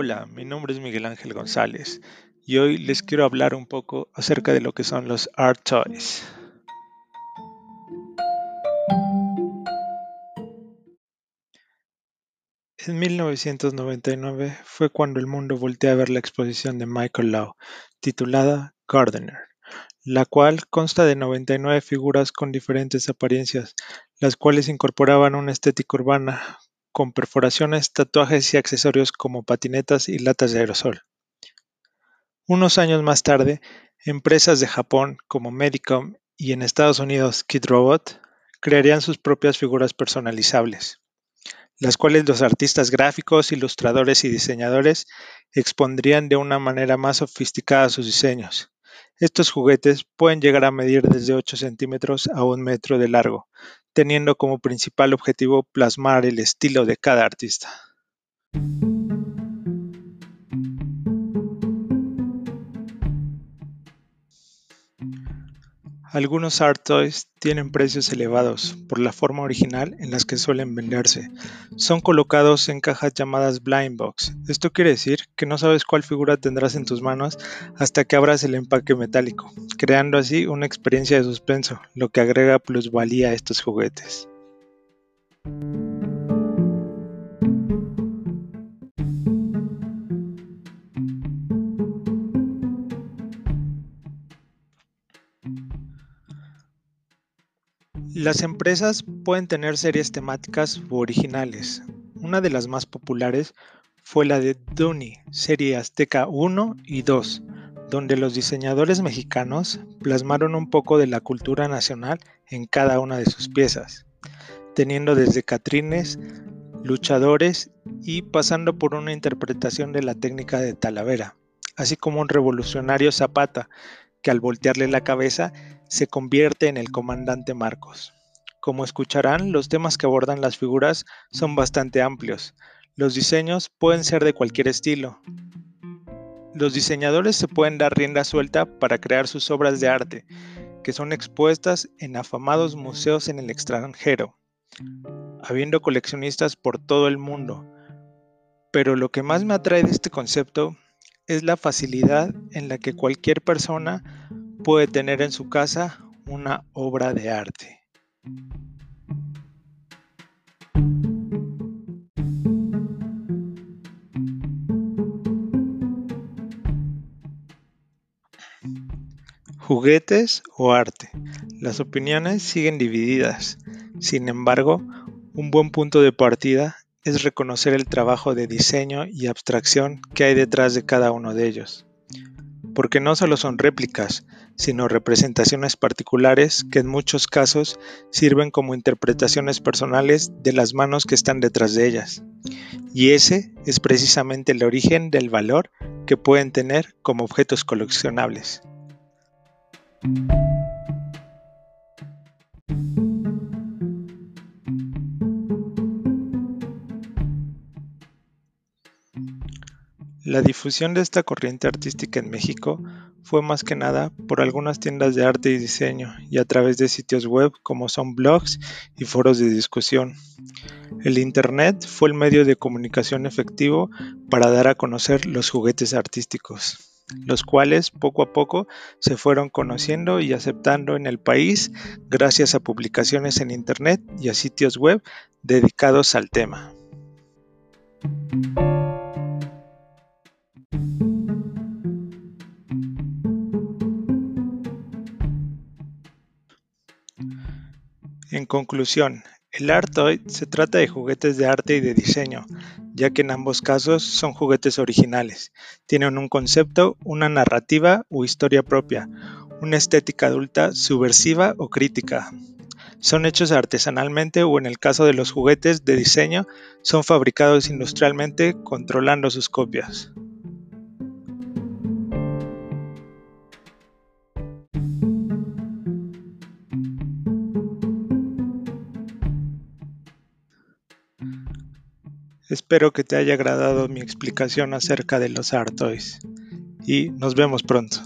Hola, mi nombre es Miguel Ángel González y hoy les quiero hablar un poco acerca de lo que son los art toys. En 1999 fue cuando el mundo volteó a ver la exposición de Michael Lau, titulada Gardener, la cual consta de 99 figuras con diferentes apariencias, las cuales incorporaban una estética urbana con perforaciones, tatuajes y accesorios como patinetas y latas de aerosol. Unos años más tarde, empresas de Japón como Medicom y en Estados Unidos KidRobot crearían sus propias figuras personalizables, las cuales los artistas gráficos, ilustradores y diseñadores expondrían de una manera más sofisticada sus diseños. Estos juguetes pueden llegar a medir desde 8 centímetros a un metro de largo, teniendo como principal objetivo plasmar el estilo de cada artista. Algunos art toys tienen precios elevados por la forma original en las que suelen venderse. Son colocados en cajas llamadas blind box. Esto quiere decir que no sabes cuál figura tendrás en tus manos hasta que abras el empaque metálico, creando así una experiencia de suspenso, lo que agrega plusvalía a estos juguetes. Las empresas pueden tener series temáticas u originales. Una de las más populares fue la de Dooney, serie Azteca 1 y 2, donde los diseñadores mexicanos plasmaron un poco de la cultura nacional en cada una de sus piezas, teniendo desde catrines, luchadores y pasando por una interpretación de la técnica de Talavera, así como un revolucionario Zapata que al voltearle la cabeza se convierte en el comandante Marcos. Como escucharán, los temas que abordan las figuras son bastante amplios. Los diseños pueden ser de cualquier estilo. Los diseñadores se pueden dar rienda suelta para crear sus obras de arte, que son expuestas en afamados museos en el extranjero, habiendo coleccionistas por todo el mundo. Pero lo que más me atrae de este concepto es la facilidad en la que cualquier persona puede tener en su casa una obra de arte. Juguetes o arte. Las opiniones siguen divididas. Sin embargo, un buen punto de partida es reconocer el trabajo de diseño y abstracción que hay detrás de cada uno de ellos. Porque no solo son réplicas, sino representaciones particulares que en muchos casos sirven como interpretaciones personales de las manos que están detrás de ellas. Y ese es precisamente el origen del valor que pueden tener como objetos coleccionables. La difusión de esta corriente artística en México fue más que nada por algunas tiendas de arte y diseño y a través de sitios web como son blogs y foros de discusión. El Internet fue el medio de comunicación efectivo para dar a conocer los juguetes artísticos, los cuales poco a poco se fueron conociendo y aceptando en el país gracias a publicaciones en Internet y a sitios web dedicados al tema. En conclusión, el Artoid se trata de juguetes de arte y de diseño, ya que en ambos casos son juguetes originales. Tienen un concepto, una narrativa o historia propia, una estética adulta subversiva o crítica. Son hechos artesanalmente o en el caso de los juguetes de diseño, son fabricados industrialmente controlando sus copias. Espero que te haya agradado mi explicación acerca de los Art Toys y nos vemos pronto.